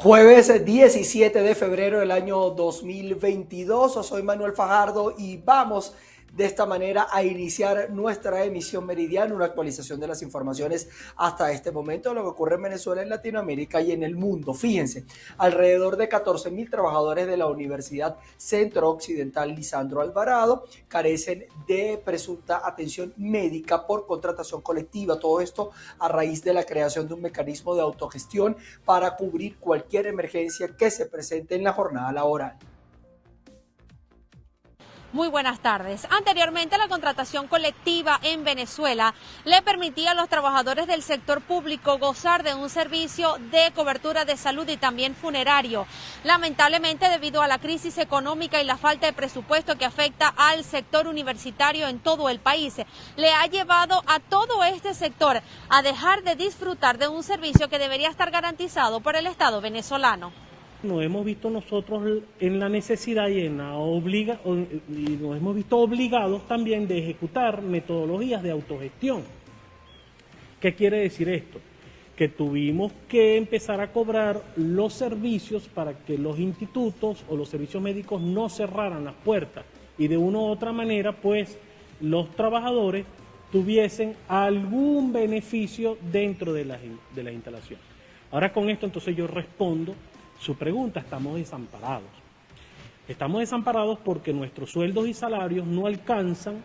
Jueves 17 de febrero del año 2022, soy Manuel Fajardo y vamos de esta manera a iniciar nuestra emisión meridiana, una actualización de las informaciones hasta este momento de lo que ocurre en Venezuela, en Latinoamérica y en el mundo. Fíjense, alrededor de 14 mil trabajadores de la Universidad Centro Occidental Lisandro Alvarado carecen de presunta atención médica por contratación colectiva. Todo esto a raíz de la creación de un mecanismo de autogestión para cubrir cualquier emergencia que se presente en la jornada laboral. Muy buenas tardes. Anteriormente, la contratación colectiva en Venezuela le permitía a los trabajadores del sector público gozar de un servicio de cobertura de salud y también funerario. Lamentablemente, debido a la crisis económica y la falta de presupuesto que afecta al sector universitario en todo el país, le ha llevado a todo este sector a dejar de disfrutar de un servicio que debería estar garantizado por el Estado venezolano nos hemos visto nosotros en la necesidad y, en la obliga, y nos hemos visto obligados también de ejecutar metodologías de autogestión. ¿Qué quiere decir esto? Que tuvimos que empezar a cobrar los servicios para que los institutos o los servicios médicos no cerraran las puertas y de una u otra manera, pues, los trabajadores tuviesen algún beneficio dentro de la, de la instalación. Ahora con esto entonces yo respondo su pregunta, estamos desamparados. Estamos desamparados porque nuestros sueldos y salarios no alcanzan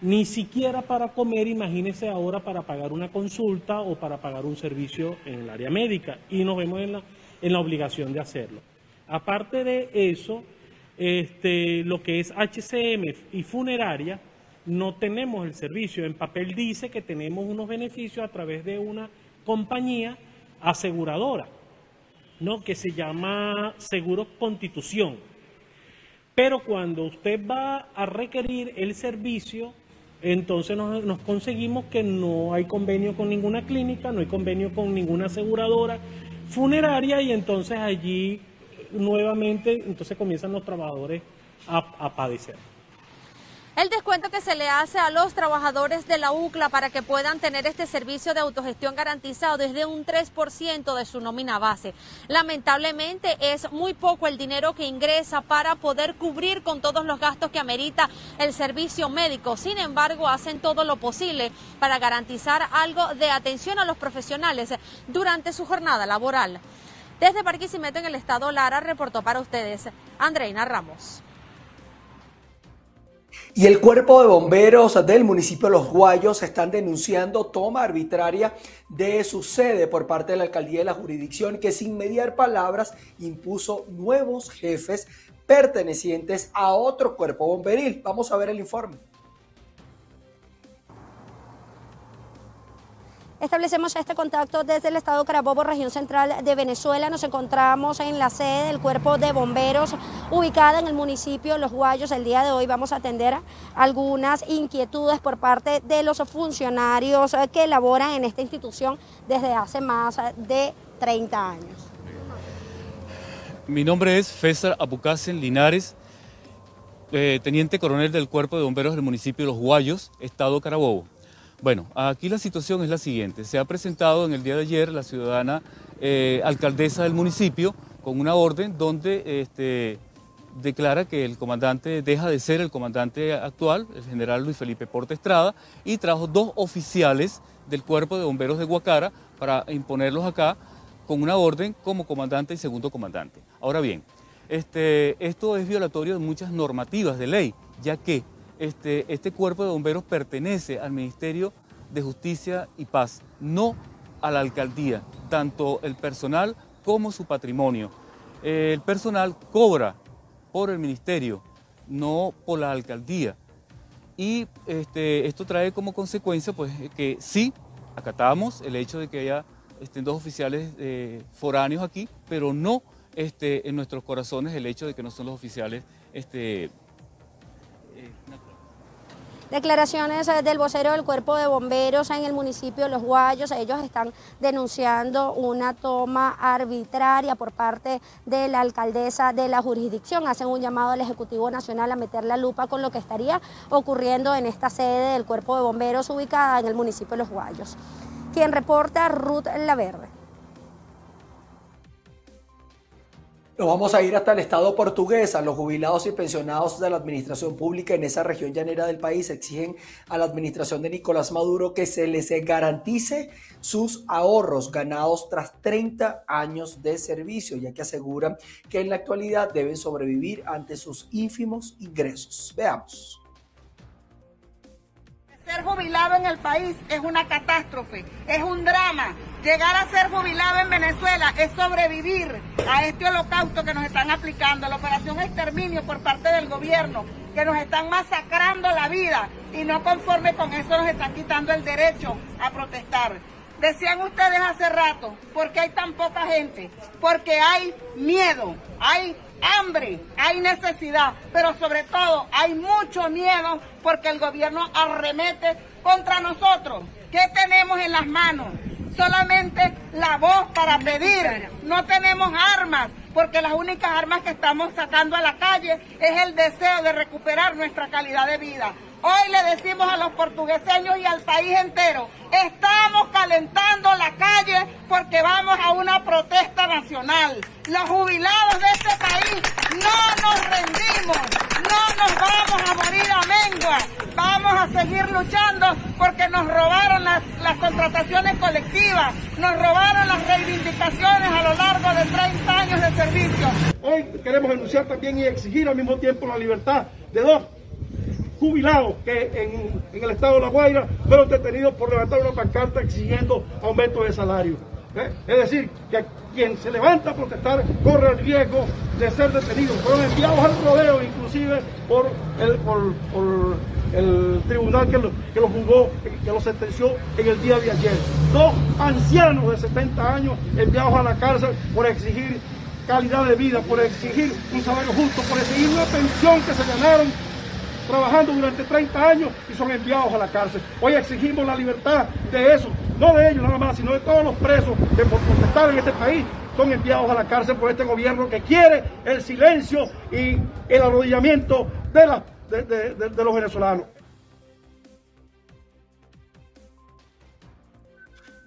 ni siquiera para comer, imagínese ahora para pagar una consulta o para pagar un servicio en el área médica y nos vemos en la, en la obligación de hacerlo. Aparte de eso, este, lo que es HCM y funeraria, no tenemos el servicio. En papel dice que tenemos unos beneficios a través de una compañía aseguradora. ¿No? que se llama seguro constitución. Pero cuando usted va a requerir el servicio, entonces nos, conseguimos que no hay convenio con ninguna clínica, no hay convenio con ninguna aseguradora funeraria y entonces allí nuevamente entonces comienzan los trabajadores a padecer. El descuento que se le hace a los trabajadores de la UCLA para que puedan tener este servicio de autogestión garantizado es de un 3% de su nómina base. Lamentablemente es muy poco el dinero que ingresa para poder cubrir con todos los gastos que amerita el servicio médico. Sin embargo, hacen todo lo posible para garantizar algo de atención a los profesionales durante su jornada laboral. Desde Barquisimeto en el estado Lara reportó para ustedes Andreina Ramos. Y el cuerpo de bomberos del municipio de Los Guayos están denunciando toma arbitraria de su sede por parte de la alcaldía de la jurisdicción que sin mediar palabras impuso nuevos jefes pertenecientes a otro cuerpo bomberil. Vamos a ver el informe. Establecemos este contacto desde el estado Carabobo, región central de Venezuela. Nos encontramos en la sede del cuerpo de bomberos ubicada en el municipio Los Guayos. El día de hoy vamos a atender algunas inquietudes por parte de los funcionarios que laboran en esta institución desde hace más de 30 años. Mi nombre es César Apucasen Linares, eh, teniente coronel del cuerpo de bomberos del municipio Los Guayos, estado Carabobo. Bueno, aquí la situación es la siguiente. Se ha presentado en el día de ayer la ciudadana eh, alcaldesa del municipio con una orden donde este, declara que el comandante deja de ser el comandante actual, el general Luis Felipe Porte Estrada, y trajo dos oficiales del cuerpo de bomberos de Guacara para imponerlos acá con una orden como comandante y segundo comandante. Ahora bien, este, esto es violatorio de muchas normativas de ley, ya que este, este, cuerpo de bomberos pertenece al Ministerio de Justicia y Paz, no a la alcaldía, tanto el personal como su patrimonio. el personal cobra por el ministerio, no por la alcaldía. Y este, esto trae como consecuencia pues, que sí, acatamos el hecho de que haya estén dos oficiales eh, foráneos aquí, pero no este, en nuestros corazones el hecho de que no son los oficiales este, Declaraciones eh, del vocero del cuerpo de bomberos en el municipio de Los Guayos. Ellos están denunciando una toma arbitraria por parte de la alcaldesa de la jurisdicción. Hacen un llamado al Ejecutivo Nacional a meter la lupa con lo que estaría ocurriendo en esta sede del cuerpo de bomberos ubicada en el municipio de Los Guayos. Quien reporta, Ruth Laverde. Nos vamos a ir hasta el estado portugués. Los jubilados y pensionados de la administración pública en esa región llanera del país exigen a la administración de Nicolás Maduro que se les garantice sus ahorros ganados tras 30 años de servicio, ya que aseguran que en la actualidad deben sobrevivir ante sus ínfimos ingresos. Veamos. Ser jubilado en el país es una catástrofe, es un drama. Llegar a ser jubilado en Venezuela es sobrevivir a este holocausto que nos están aplicando, la operación exterminio por parte del gobierno, que nos están masacrando la vida y no conforme con eso nos están quitando el derecho a protestar. Decían ustedes hace rato, ¿por qué hay tan poca gente? Porque hay miedo, hay hambre, hay necesidad, pero sobre todo hay mucho miedo porque el gobierno arremete contra nosotros. ¿Qué tenemos en las manos? Solamente la voz para pedir. No tenemos armas, porque las únicas armas que estamos sacando a la calle es el deseo de recuperar nuestra calidad de vida. Hoy le decimos a los portugueseños y al país entero, estamos calentando la calle porque vamos a una protesta nacional. Los jubilados de este país no nos rendimos, no nos vamos a morir a mengua, vamos a seguir luchando porque nos robaron las, las contrataciones colectivas, nos robaron las reivindicaciones a lo largo de 30 años de servicio. Hoy queremos denunciar también y exigir al mismo tiempo la libertad de dos jubilados que en, el estado de La Guaira fueron detenidos por levantar una pancarta exigiendo aumento de salario. ¿eh? Es decir, que quien se levanta a protestar corre el riesgo de ser detenido. Fueron enviados al rodeo inclusive por el, tribunal que lo, que lo juzgó, que lo sentenció en el día de ayer. Dos ancianos de 70 años enviados a la cárcel por exigir calidad de vida, por exigir un salario justo, por exigir una pensión que se ganaron trabajando durante 30 años y son enviados a la cárcel. Hoy exigimos la libertad de eso, no de ellos nada más, sino de todos los presos que por protestar en este país son enviados a la cárcel por este gobierno que quiere el silencio y el arrodillamiento de, de los venezolanos.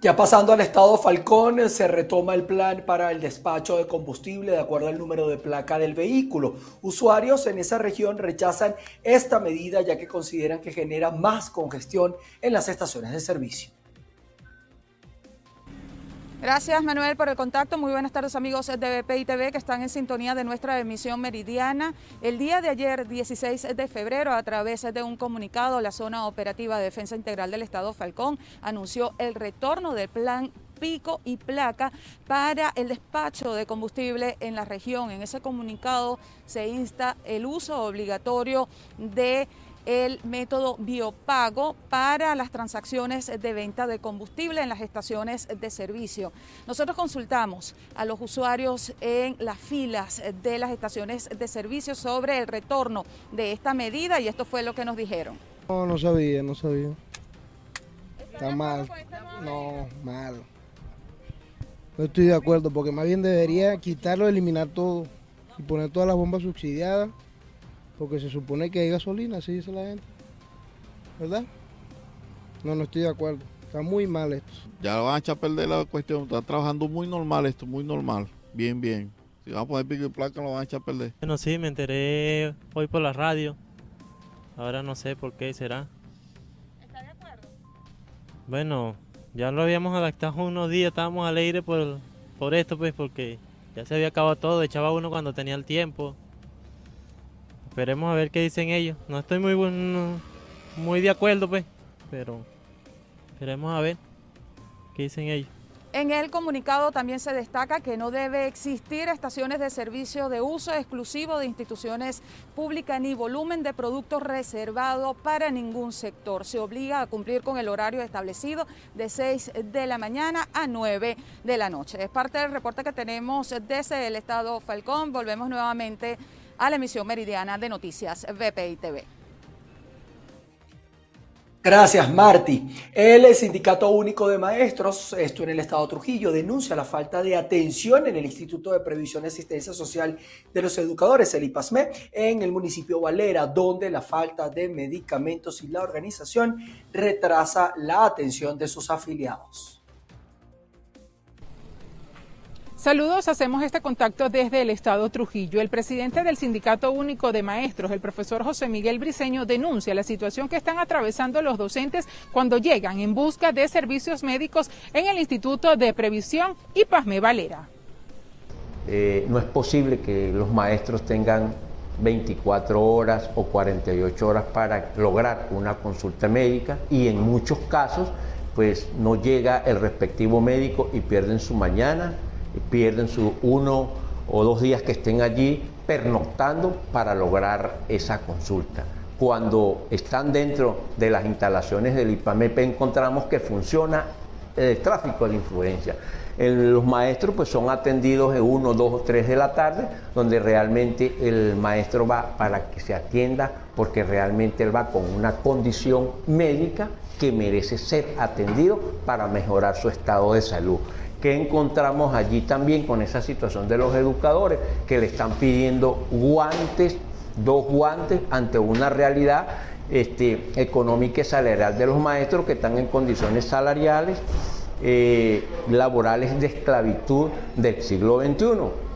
Ya pasando al estado Falcón, se retoma el plan para el despacho de combustible de acuerdo al número de placa del vehículo. Usuarios en esa región rechazan esta medida ya que consideran que genera más congestión en las estaciones de servicio. Gracias Manuel por el contacto. Muy buenas tardes amigos de BPI TV que están en sintonía de nuestra emisión meridiana. El día de ayer, 16 de febrero, a través de un comunicado, la Zona Operativa de Defensa Integral del Estado Falcón anunció el retorno del plan pico y placa para el despacho de combustible en la región. En ese comunicado se insta el uso obligatorio de el método biopago para las transacciones de venta de combustible en las estaciones de servicio. Nosotros consultamos a los usuarios en las filas de las estaciones de servicio sobre el retorno de esta medida y esto fue lo que nos dijeron. No, no sabía, no sabía. Está mal. No, mal. No estoy de acuerdo porque más bien debería quitarlo, eliminar todo y poner todas las bombas subsidiadas porque se supone que hay gasolina, así dice la gente. ¿Verdad? No, no estoy de acuerdo. Está muy mal esto. Ya lo van a echar a perder la cuestión. Está trabajando muy normal esto, muy normal. Bien, bien. Si van a poner pico y placa, lo van a echar a perder. Bueno, sí, me enteré hoy por la radio. Ahora no sé por qué será. ¿Está de acuerdo? Bueno, ya lo habíamos adaptado unos días, estábamos alegres por, por esto, pues, porque ya se había acabado todo. Echaba uno cuando tenía el tiempo. Esperemos a ver qué dicen ellos. No estoy muy bueno, muy de acuerdo, pues, pero esperemos a ver qué dicen ellos. En el comunicado también se destaca que no debe existir estaciones de servicio de uso exclusivo de instituciones públicas ni volumen de productos reservado para ningún sector. Se obliga a cumplir con el horario establecido de 6 de la mañana a 9 de la noche. Es parte del reporte que tenemos desde el estado Falcón. Volvemos nuevamente a la emisión meridiana de noticias VPI TV. Gracias, Marty. El Sindicato Único de Maestros, esto en el Estado Trujillo, denuncia la falta de atención en el Instituto de Previsión y Asistencia Social de los Educadores, el IPASME, en el municipio Valera, donde la falta de medicamentos y la organización retrasa la atención de sus afiliados. Saludos, hacemos este contacto desde el Estado Trujillo. El presidente del Sindicato Único de Maestros, el profesor José Miguel Briceño, denuncia la situación que están atravesando los docentes cuando llegan en busca de servicios médicos en el Instituto de Previsión y Pasme Valera. Eh, no es posible que los maestros tengan 24 horas o 48 horas para lograr una consulta médica y en muchos casos pues no llega el respectivo médico y pierden su mañana, pierden su uno o dos días que estén allí pernoctando para lograr esa consulta. Cuando están dentro de las instalaciones del IPAMEP encontramos que funciona el tráfico de influencia. los maestros pues son atendidos de 1, 2 o 3 de la tarde, donde realmente el maestro va para que se atienda porque realmente él va con una condición médica que merece ser atendido para mejorar su estado de salud que encontramos allí también con esa situación de los educadores que le están pidiendo guantes, dos guantes ante una realidad este, económica y salarial de los maestros que están en condiciones salariales eh, laborales de esclavitud del siglo XXI.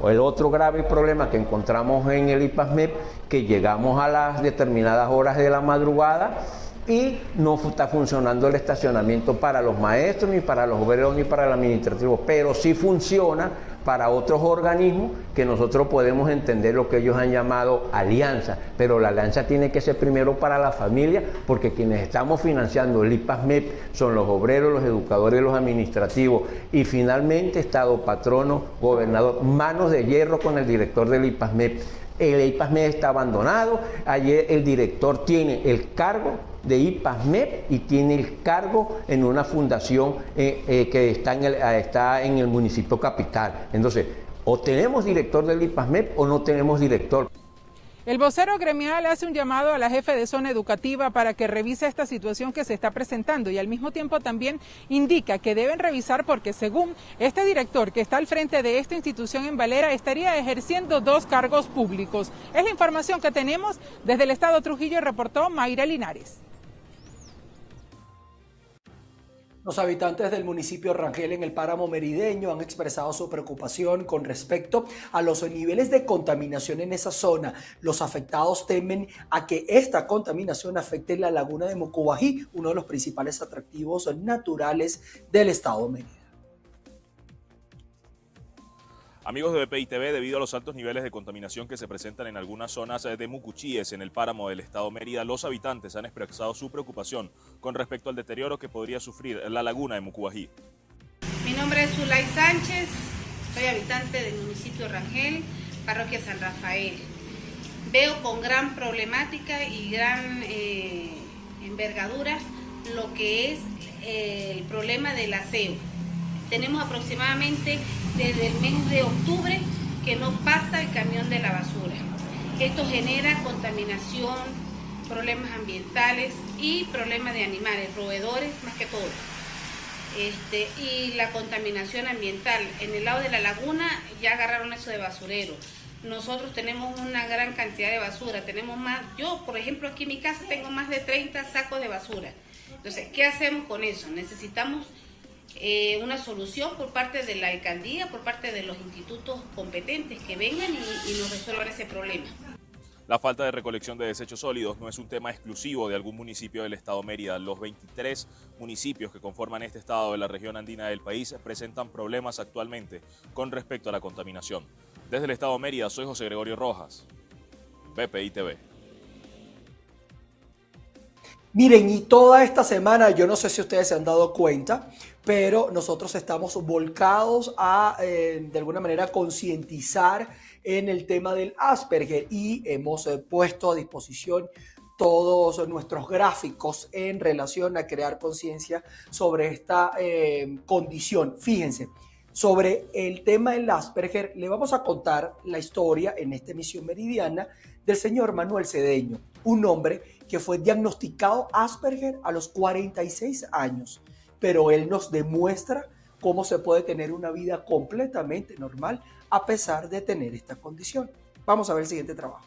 O el otro grave problema que encontramos en el IPASMEP, que llegamos a las determinadas horas de la madrugada y no está funcionando el estacionamiento para los maestros, ni para los obreros, ni para el administrativo, pero sí funciona para otros organismos que nosotros podemos entender lo que ellos han llamado alianza, pero la alianza tiene que ser primero para la familia, porque quienes estamos financiando el IPASMEP son los obreros, los educadores, los administrativos. Y finalmente Estado patrono, gobernador, manos de hierro con el director del IPASMEP. El IPASMEP está abandonado, ayer el director tiene el cargo de IPASMEP y tiene el cargo en una fundación eh, eh, que está en, el, ah, está en el municipio capital. Entonces, o tenemos director del IPASMEP o no tenemos director. El vocero gremial hace un llamado a la jefe de zona educativa para que revise esta situación que se está presentando y al mismo tiempo también indica que deben revisar porque según este director que está al frente de esta institución en Valera estaría ejerciendo dos cargos públicos. Es la información que tenemos desde el Estado Trujillo, reportó Mayra Linares. Los habitantes del municipio Rangel en el páramo merideño han expresado su preocupación con respecto a los niveles de contaminación en esa zona. Los afectados temen a que esta contaminación afecte la laguna de Mocubají, uno de los principales atractivos naturales del estado Mérida. Amigos de BPI TV, debido a los altos niveles de contaminación que se presentan en algunas zonas de Mucuchíes, en el páramo del estado Mérida, los habitantes han expresado su preocupación con respecto al deterioro que podría sufrir la laguna de Mucubají. Mi nombre es Zulay Sánchez, soy habitante del municipio Rangel, parroquia San Rafael. Veo con gran problemática y gran eh, envergadura lo que es eh, el problema del aseo. Tenemos aproximadamente desde el mes de octubre que no pasa el camión de la basura. Esto genera contaminación, problemas ambientales y problemas de animales, roedores más que todo. Este, y la contaminación ambiental. En el lado de la laguna ya agarraron eso de basurero. Nosotros tenemos una gran cantidad de basura. Tenemos más, yo por ejemplo aquí en mi casa tengo más de 30 sacos de basura. Entonces, ¿qué hacemos con eso? Necesitamos eh, una solución por parte de la alcaldía, por parte de los institutos competentes que vengan y, y nos resuelvan ese problema. La falta de recolección de desechos sólidos no es un tema exclusivo de algún municipio del estado Mérida. Los 23 municipios que conforman este estado de la región andina del país presentan problemas actualmente con respecto a la contaminación. Desde el estado Mérida soy José Gregorio Rojas, BPI TV. Miren, y toda esta semana, yo no sé si ustedes se han dado cuenta, pero nosotros estamos volcados a, eh, de alguna manera, concientizar en el tema del Asperger y hemos eh, puesto a disposición todos nuestros gráficos en relación a crear conciencia sobre esta eh, condición. Fíjense, sobre el tema del Asperger, le vamos a contar la historia en esta emisión meridiana del señor Manuel Cedeño, un hombre que fue diagnosticado Asperger a los 46 años pero Él nos demuestra cómo se puede tener una vida completamente normal a pesar de tener esta condición. Vamos a ver el siguiente trabajo.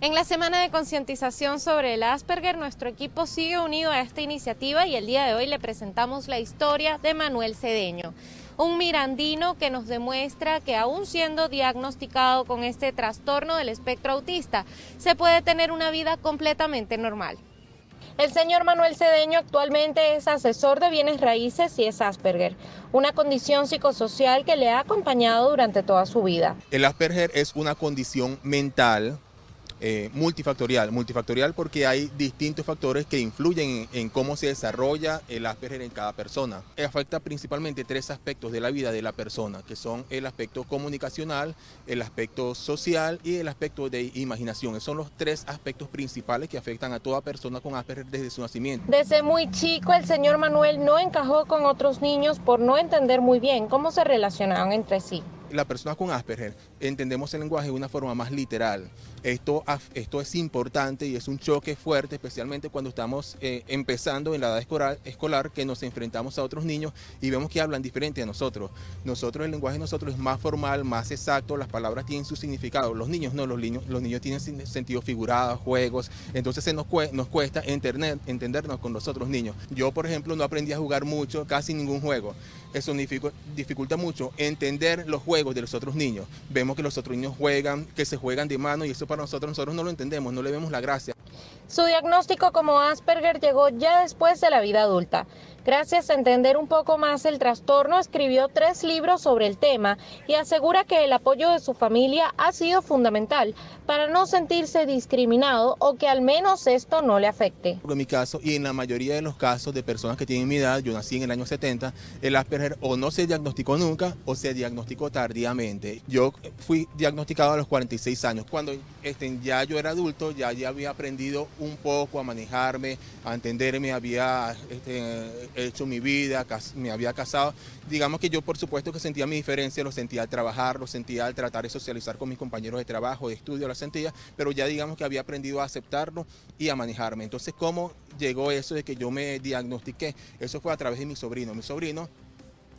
En la semana de concientización sobre el Asperger, nuestro equipo sigue unido a esta iniciativa y el día de hoy le presentamos la historia de Manuel Cedeño, un mirandino que nos demuestra que aún siendo diagnosticado con este trastorno del espectro autista, se puede tener una vida completamente normal. El señor Manuel Cedeño actualmente es asesor de bienes raíces y es Asperger, una condición psicosocial que le ha acompañado durante toda su vida. El Asperger es una condición mental eh, multifactorial. Multifactorial porque hay distintos factores que influyen en, cómo se desarrolla el Asperger en cada persona. Afecta principalmente tres aspectos de la vida de la persona, que son el aspecto comunicacional, el aspecto social y el aspecto de imaginación. Esos son los tres aspectos principales que afectan a toda persona con Asperger desde su nacimiento. Desde muy chico el señor Manuel no encajó con otros niños por no entender muy bien cómo se relacionaban entre sí la persona con Asperger entendemos el lenguaje de una forma más literal. Esto, esto es importante y es un choque fuerte, especialmente cuando estamos eh, empezando en la edad escolar, escolar, que nos enfrentamos a otros niños y vemos que hablan diferente a nosotros. Nosotros, el lenguaje de nosotros es más formal, más exacto, las palabras tienen su significado. Los niños no, los niños, los niños tienen sentido figurado, juegos, entonces se nos, nos cuesta entender, entendernos con los otros niños. Yo, por ejemplo, no aprendí a jugar mucho, casi ningún juego. Eso dificulta mucho entender los juegos de los otros niños. Vemos que los otros niños juegan, que se juegan de mano y eso para nosotros, nosotros no lo entendemos, no le vemos la gracia. Su diagnóstico como Asperger llegó ya después de la vida adulta. Gracias a entender un poco más el trastorno, escribió tres libros sobre el tema y asegura que el apoyo de su familia ha sido fundamental para no sentirse discriminado o que al menos esto no le afecte. En mi caso y en la mayoría de los casos de personas que tienen mi edad, yo nací en el año 70, el Asperger o no se diagnosticó nunca o se diagnosticó tardíamente. Yo fui diagnosticado a los 46 años. Cuando este, ya yo era adulto, ya, ya había aprendido un poco a manejarme, a entenderme, había este, hecho mi vida, me había casado. Digamos que yo por supuesto que sentía mi diferencia, lo sentía al trabajar, lo sentía al tratar de socializar con mis compañeros de trabajo, de estudio, la sentía, pero ya digamos que había aprendido a aceptarlo y a manejarme. Entonces, ¿cómo llegó eso de que yo me diagnostiqué? Eso fue a través de mi sobrino. Mi sobrino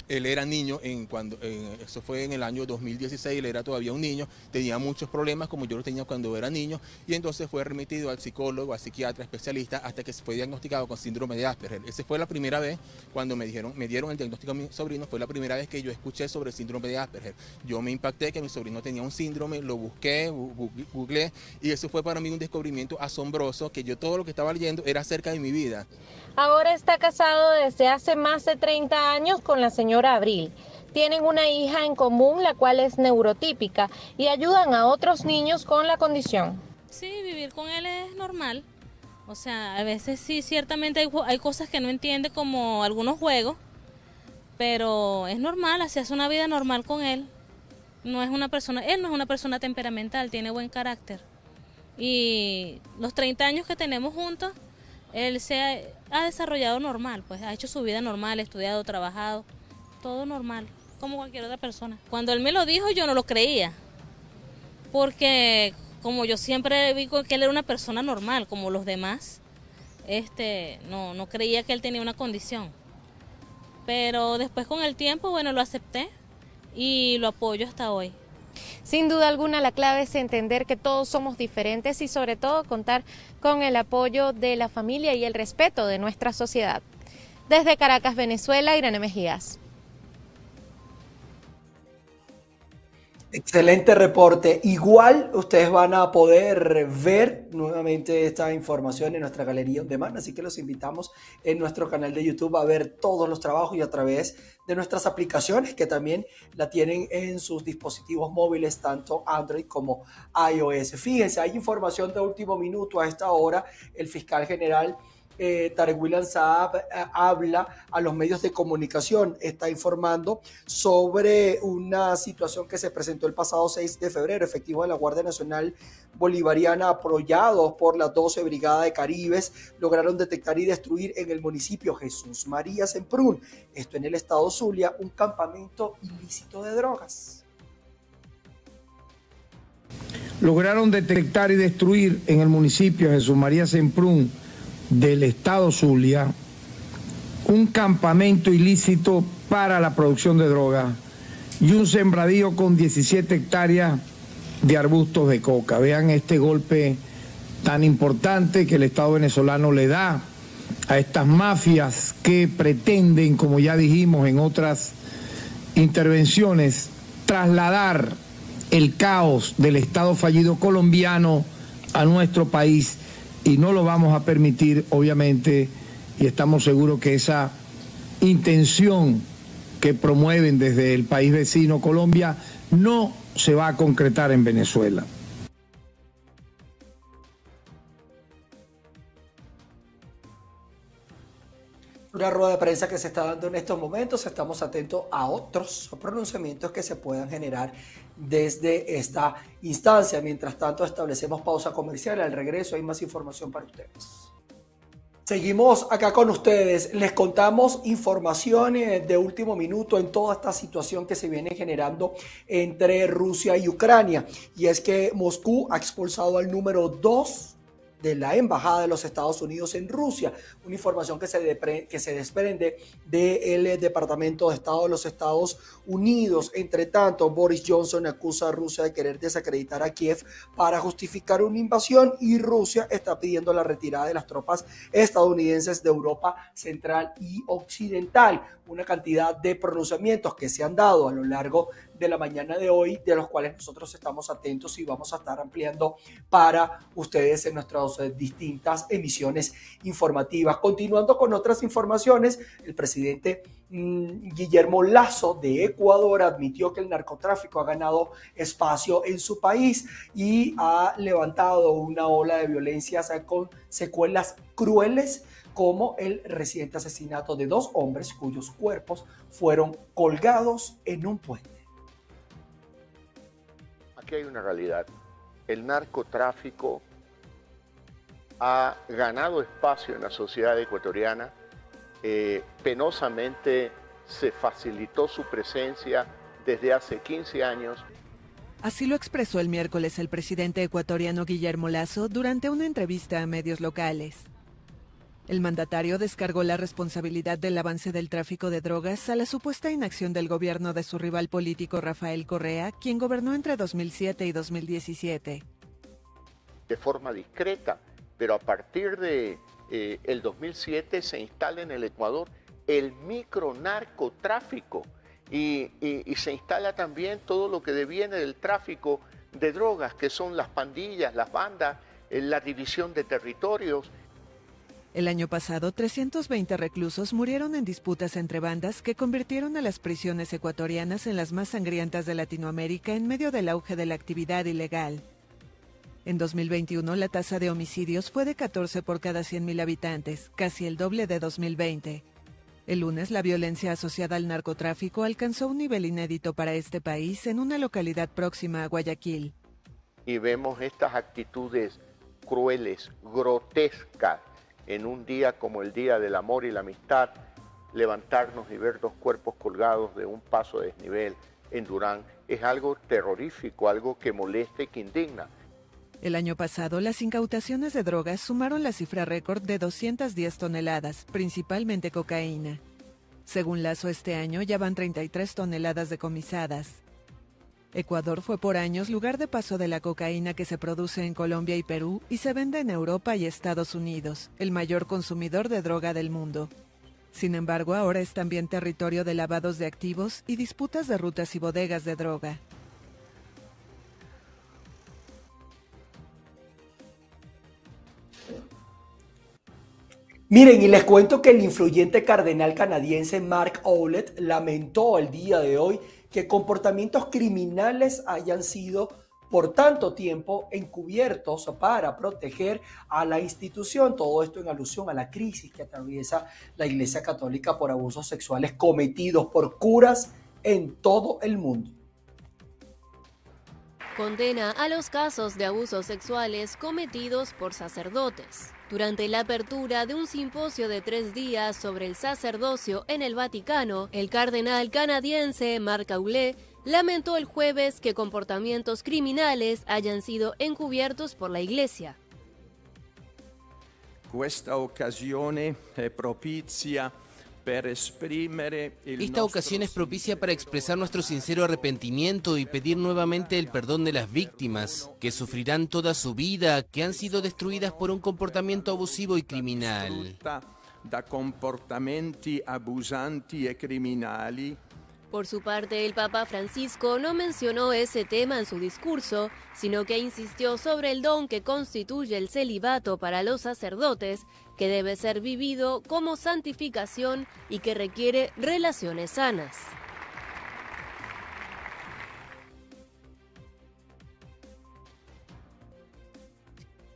él era niño, en cuando, eso fue en el año 2016, él era todavía un niño, tenía muchos problemas como yo lo tenía cuando era niño y entonces fue remitido al psicólogo, al psiquiatra, especialista, hasta que se fue diagnosticado con síndrome de Asperger. Esa fue la primera vez cuando me dijeron, me dieron el diagnóstico a mi sobrino, fue la primera vez que yo escuché sobre el síndrome de Asperger. Yo me impacté que mi sobrino tenía un síndrome, lo busqué, googleé y eso fue para mí un descubrimiento asombroso que yo todo lo que estaba leyendo era acerca de mi vida. Ahora está casado desde hace más de 30 años con la señora Abril. Tienen una hija en común, la cual es neurotípica, y ayudan a otros niños con la condición. Sí, vivir con él es normal. O sea, a veces sí, ciertamente hay, cosas que no entiende como algunos juegos, pero es normal, así hace una vida normal con él. No es una persona, él no es una persona temperamental, tiene buen carácter. Y los 30 años que tenemos juntos, él se ha, desarrollado normal, pues ha hecho su vida normal, estudiado, trabajado, todo normal, como cualquier otra persona. Cuando él me lo dijo yo no lo creía, porque como yo siempre vi que él era una persona normal, como los demás, este, no, no creía que él tenía una condición. Pero después con el tiempo, bueno, lo acepté y lo apoyo hasta hoy. Sin duda alguna la clave es entender que todos somos diferentes y sobre todo contar con el apoyo de la familia y el respeto de nuestra sociedad. Desde Caracas, Venezuela, Irene Mejías. Excelente reporte. Igual ustedes van a poder ver nuevamente esta información en nuestra galería de demand, así que los invitamos en nuestro canal de YouTube a ver todos los trabajos y a través de nuestras aplicaciones que también la tienen en sus dispositivos móviles, tanto Android como iOS. Fíjense, hay información de último minuto a esta hora. El fiscal general eh, Tarek William Saab eh, habla a los medios de comunicación, está informando sobre una situación que se presentó el pasado 6 de febrero, efectivo de la Guardia Nacional Bolivariana, apoyados por las 12 Brigadas de Caribes, lograron detectar y destruir en el municipio Jesús María Semprún, esto en el estado Zulia, un campamento ilícito de drogas. Lograron detectar y destruir en el municipio Jesús María Semprún del Estado Zulia un campamento ilícito para la producción de droga y un sembradío con 17 hectáreas de arbustos de coca. Vean este golpe tan importante que el Estado venezolano le da a estas mafias que pretenden, como ya dijimos en otras intervenciones, trasladar el caos del Estado fallido colombiano a nuestro país y no lo vamos a permitir, obviamente, y estamos seguros que esa intención que promueven desde el país vecino Colombia no se va a concretar en Venezuela. Una rueda de prensa que se está dando en estos momentos. Estamos atentos a otros pronunciamientos que se puedan generar desde esta instancia. Mientras tanto, establecemos pausa comercial. Al regreso hay más información para ustedes. Seguimos acá con ustedes. Les contamos información de último minuto en toda esta situación que se viene generando entre Rusia y Ucrania. Y es que Moscú ha expulsado al número 2 de la Embajada de los Estados Unidos en Rusia. Una información que se, desprende del Departamento de Estado de los Estados Unidos. Entre tanto, Boris Johnson acusa a Rusia de querer desacreditar a Kiev para justificar una invasión y Rusia está pidiendo la retirada de las tropas estadounidenses de Europa Central y Occidental. Una cantidad de pronunciamientos que se han dado a lo largo de la mañana de hoy, de los cuales nosotros estamos atentos y vamos a estar ampliando para ustedes en nuestras distintas emisiones informativas. Continuando con otras informaciones, el presidente mm, Guillermo Lazo de Ecuador admitió que el narcotráfico ha ganado espacio en su país y ha levantado una ola de violencias con secuelas crueles como el reciente asesinato de dos hombres cuyos cuerpos fueron colgados en un puente hay una realidad. El narcotráfico ha ganado espacio en la sociedad ecuatoriana. Eh, penosamente se facilitó su presencia desde hace 15 años. Así lo expresó el miércoles el presidente ecuatoriano Guillermo Lazo durante una entrevista a medios locales. El mandatario descargó la responsabilidad del avance del tráfico de drogas a la supuesta inacción del gobierno de su rival político Rafael Correa, quien gobernó entre 2007 y 2017. De forma discreta, pero a partir de eh, el 2007 se instala en el Ecuador el micronarcotráfico y, y se instala también todo lo que deviene del tráfico de drogas, que son las pandillas, las bandas, eh, la división de territorios el año pasado, 320 reclusos murieron en disputas entre bandas que convirtieron a las prisiones ecuatorianas en las más sangrientas de Latinoamérica en medio del auge de la actividad ilegal. En 2021, la tasa de homicidios fue de 14 por cada 100.000 habitantes, casi el doble de 2020. El lunes, la violencia asociada al narcotráfico alcanzó un nivel inédito para este país en una localidad próxima a Guayaquil. Y vemos estas actitudes crueles, grotescas, en un día como el Día del Amor y la Amistad, levantarnos y ver dos cuerpos colgados de un paso de desnivel en Durán es algo terrorífico, algo que molesta y que indigna. El año pasado, las incautaciones de drogas sumaron la cifra récord de 210 toneladas, principalmente cocaína. Según Lazo, este año ya van 33 toneladas decomisadas. Ecuador fue por años lugar de paso de la cocaína que se produce en Colombia y Perú y se vende en Europa y Estados Unidos, el mayor consumidor de droga del mundo. Sin embargo, ahora es también territorio de lavados de activos y disputas de rutas y bodegas de droga. Miren, y les cuento que el influyente cardenal canadiense Mark Owlett lamentó el día de hoy que comportamientos criminales hayan sido por tanto tiempo encubiertos para proteger a la institución. Todo esto en alusión a la crisis que atraviesa la Iglesia Católica por abusos sexuales cometidos por curas en todo el mundo. Condena a los casos de abusos sexuales cometidos por sacerdotes. Durante la apertura de un simposio de tres días sobre el sacerdocio en el Vaticano, el cardenal canadiense Marc Aulé lamentó el jueves que comportamientos criminales hayan sido encubiertos por la Iglesia. Questa occasione è propizia Esta ocasión es propicia para expresar nuestro sincero arrepentimiento y pedir nuevamente el perdón de las víctimas, que sufrirán toda su vida, que han sido destruidas por un comportamiento abusivo y criminal. Por su parte, el Papa Francisco no mencionó ese tema en su discurso, sino que insistió sobre el don que constituye el celibato para los sacerdotes que debe ser vivido como santificación y que requiere relaciones sanas.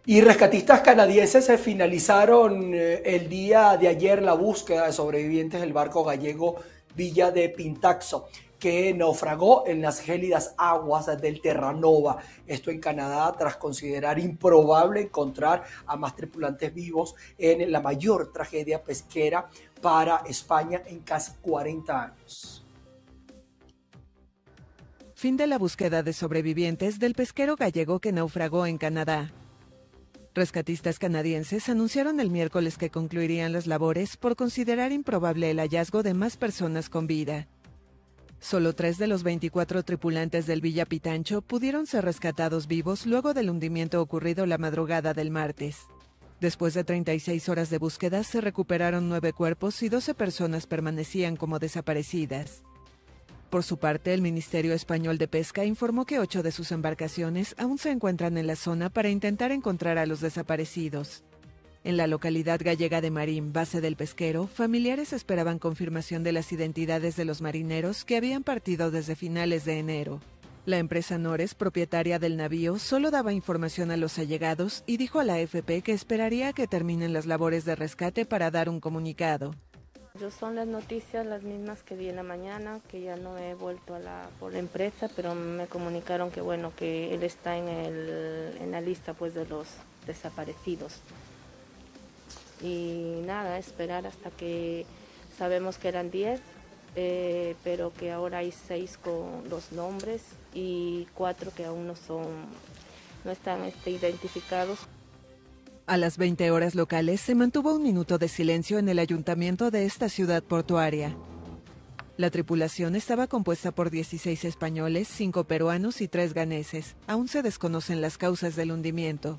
Y rescatistas canadienses se finalizaron eh, el día de ayer la búsqueda de sobrevivientes del barco gallego Villa de Pintaxo que naufragó en las gélidas aguas del Terranova, esto en Canadá, tras considerar improbable encontrar a más tripulantes vivos en la mayor tragedia pesquera para España en casi 40 años. Fin de la búsqueda de sobrevivientes del pesquero gallego que naufragó en Canadá. Rescatistas canadienses anunciaron el miércoles que concluirían las labores por considerar improbable el hallazgo de más personas con vida. Solo tres de los 24 tripulantes del Villa Pitancho pudieron ser rescatados vivos luego del hundimiento ocurrido la madrugada del martes. Después de 36 horas de búsqueda, se recuperaron nueve cuerpos y 12 personas permanecían como desaparecidas. Por su parte, el Ministerio Español de Pesca informó que ocho de sus embarcaciones aún se encuentran en la zona para intentar encontrar a los desaparecidos. En la localidad gallega de Marín, base del pesquero, familiares esperaban confirmación de las identidades de los marineros que habían partido desde finales de enero. La empresa Nores, propietaria del navío, solo daba información a los allegados y dijo a la AFP que esperaría que terminen las labores de rescate para dar un comunicado. Son las noticias las mismas que vi en la mañana, que ya no he vuelto a la, por la empresa, pero me comunicaron que bueno, que él está en, en la lista pues de los desaparecidos y nada, esperar hasta que sabemos que eran 10, eh, pero que ahora hay 6 con los nombres y 4 que aún no son, no están este, identificados. A las 20 horas locales se mantuvo un minuto de silencio en el ayuntamiento de esta ciudad portuaria. La tripulación estaba compuesta por 16 españoles, 5 peruanos y 3 ganeses. Aún se desconocen las causas del hundimiento.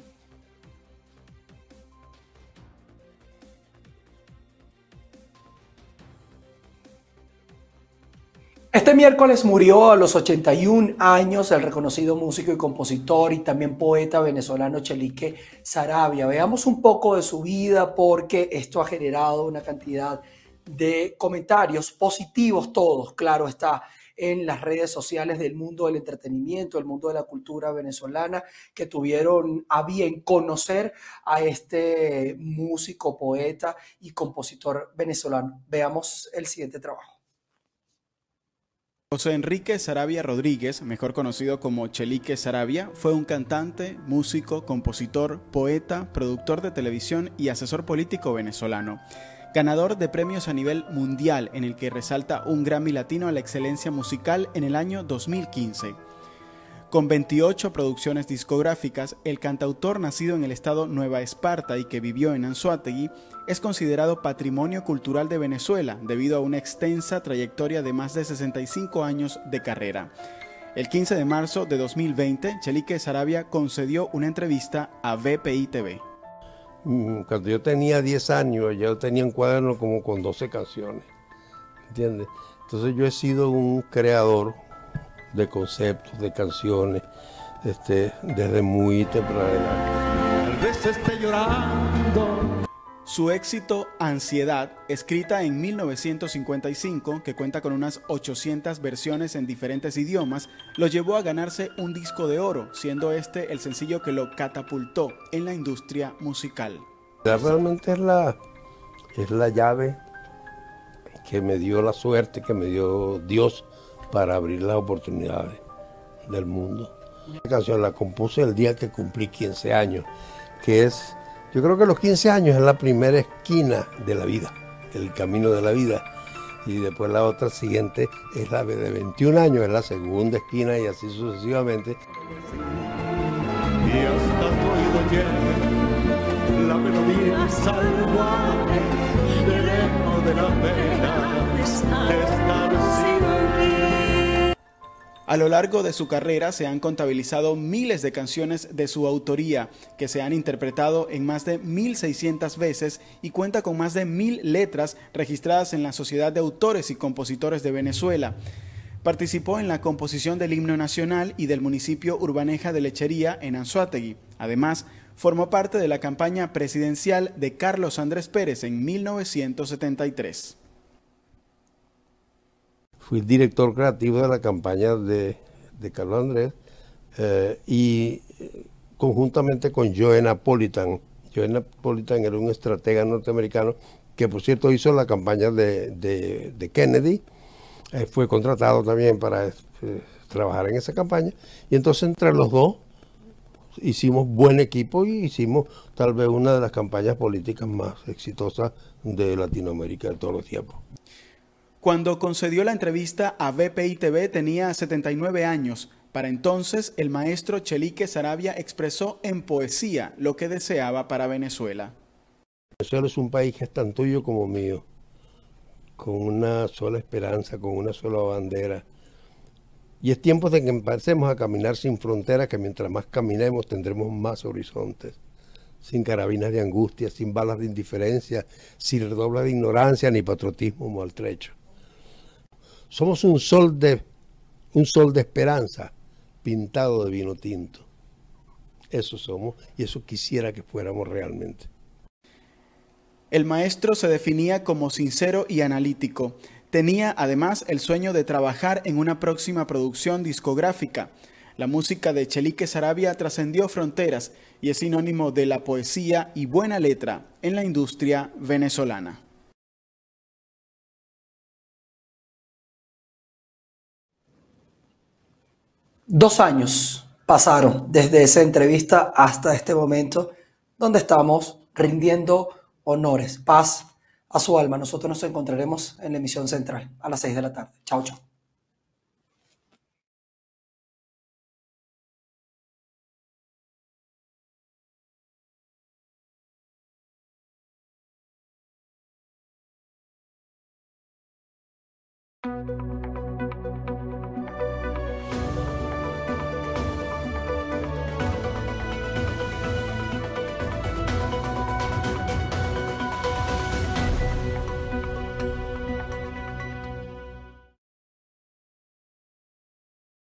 Este miércoles murió a los 81 años el reconocido músico y compositor y también poeta venezolano Chelique Sarabia. Veamos un poco de su vida porque esto ha generado una cantidad de comentarios positivos todos, claro está, en las redes sociales del mundo del entretenimiento, del mundo de la cultura venezolana, que tuvieron a bien conocer a este músico, poeta y compositor venezolano. Veamos el siguiente trabajo. José Enrique Sarabia Rodríguez, mejor conocido como Chelique Sarabia, fue un cantante, músico, compositor, poeta, productor de televisión y asesor político venezolano. Ganador de premios a nivel mundial en el que resalta un Grammy Latino a la excelencia musical en el año 2015. Con 28 producciones discográficas, el cantautor nacido en el estado Nueva Esparta y que vivió en Anzuategui es considerado patrimonio cultural de Venezuela debido a una extensa trayectoria de más de 65 años de carrera. El 15 de marzo de 2020, Chelique Sarabia concedió una entrevista a VPI TV. Mm, cuando yo tenía 10 años, yo tenía un cuaderno como con 12 canciones, ¿entiendes? Entonces yo he sido un creador, de conceptos, de canciones, este, desde muy temprana edad. Tal vez esté llorando. Su éxito Ansiedad, escrita en 1955, que cuenta con unas 800 versiones en diferentes idiomas, lo llevó a ganarse un disco de oro, siendo este el sencillo que lo catapultó en la industria musical. Realmente es la, es la llave que me dio la suerte, que me dio Dios para abrir las oportunidades del mundo. La canción la compuse el día que cumplí 15 años, que es, yo creo que los 15 años es la primera esquina de la vida, el camino de la vida. Y después la otra siguiente es la de 21 años, es la segunda esquina y así sucesivamente. Y hasta tu la melodía salvaje de la pena estar sin A lo largo de su carrera se han contabilizado miles de canciones de su autoría que se han interpretado en más de 1.600 veces y cuenta con más de mil letras registradas en la Sociedad de Autores y Compositores de Venezuela. Participó en la composición del himno nacional y del municipio Urbaneja de Lechería en Anzuategui. Además, formó parte de la campaña presidencial de Carlos Andrés Pérez en 1973. Fui director creativo de la campaña de, Carlos Andrés eh, y eh, conjuntamente con Joe Napolitan. Joe Napolitan era un estratega norteamericano que por cierto hizo la campaña de, Kennedy, eh, fue contratado también para trabajar en esa campaña y entonces entre los dos hicimos buen equipo y hicimos tal vez una de las campañas políticas más exitosas de Latinoamérica de todos los tiempos. Cuando concedió la entrevista a BPI TV tenía 79 años. Para entonces, el maestro Chelique Sarabia expresó en poesía lo que deseaba para Venezuela. Venezuela es un país que es tan tuyo como mío, con una sola esperanza, con una sola bandera. Y es tiempo de que empecemos a caminar sin fronteras, que mientras más caminemos tendremos más horizontes, sin carabinas de angustia, sin balas de indiferencia, sin redobla de ignorancia ni patriotismo maltrecho. Somos un sol de un sol de esperanza pintado de vino tinto. Eso somos y eso quisiera que fuéramos realmente. El maestro se definía como sincero y analítico. Tenía además el sueño de trabajar en una próxima producción discográfica. La música de Chelique Sarabia trascendió fronteras y es sinónimo de la poesía y buena letra en la industria venezolana. Dos años pasaron desde esa entrevista hasta este momento donde estamos rindiendo honores, paz a su alma. Nosotros nos encontraremos en la emisión central a las seis de la tarde. Chao, chao.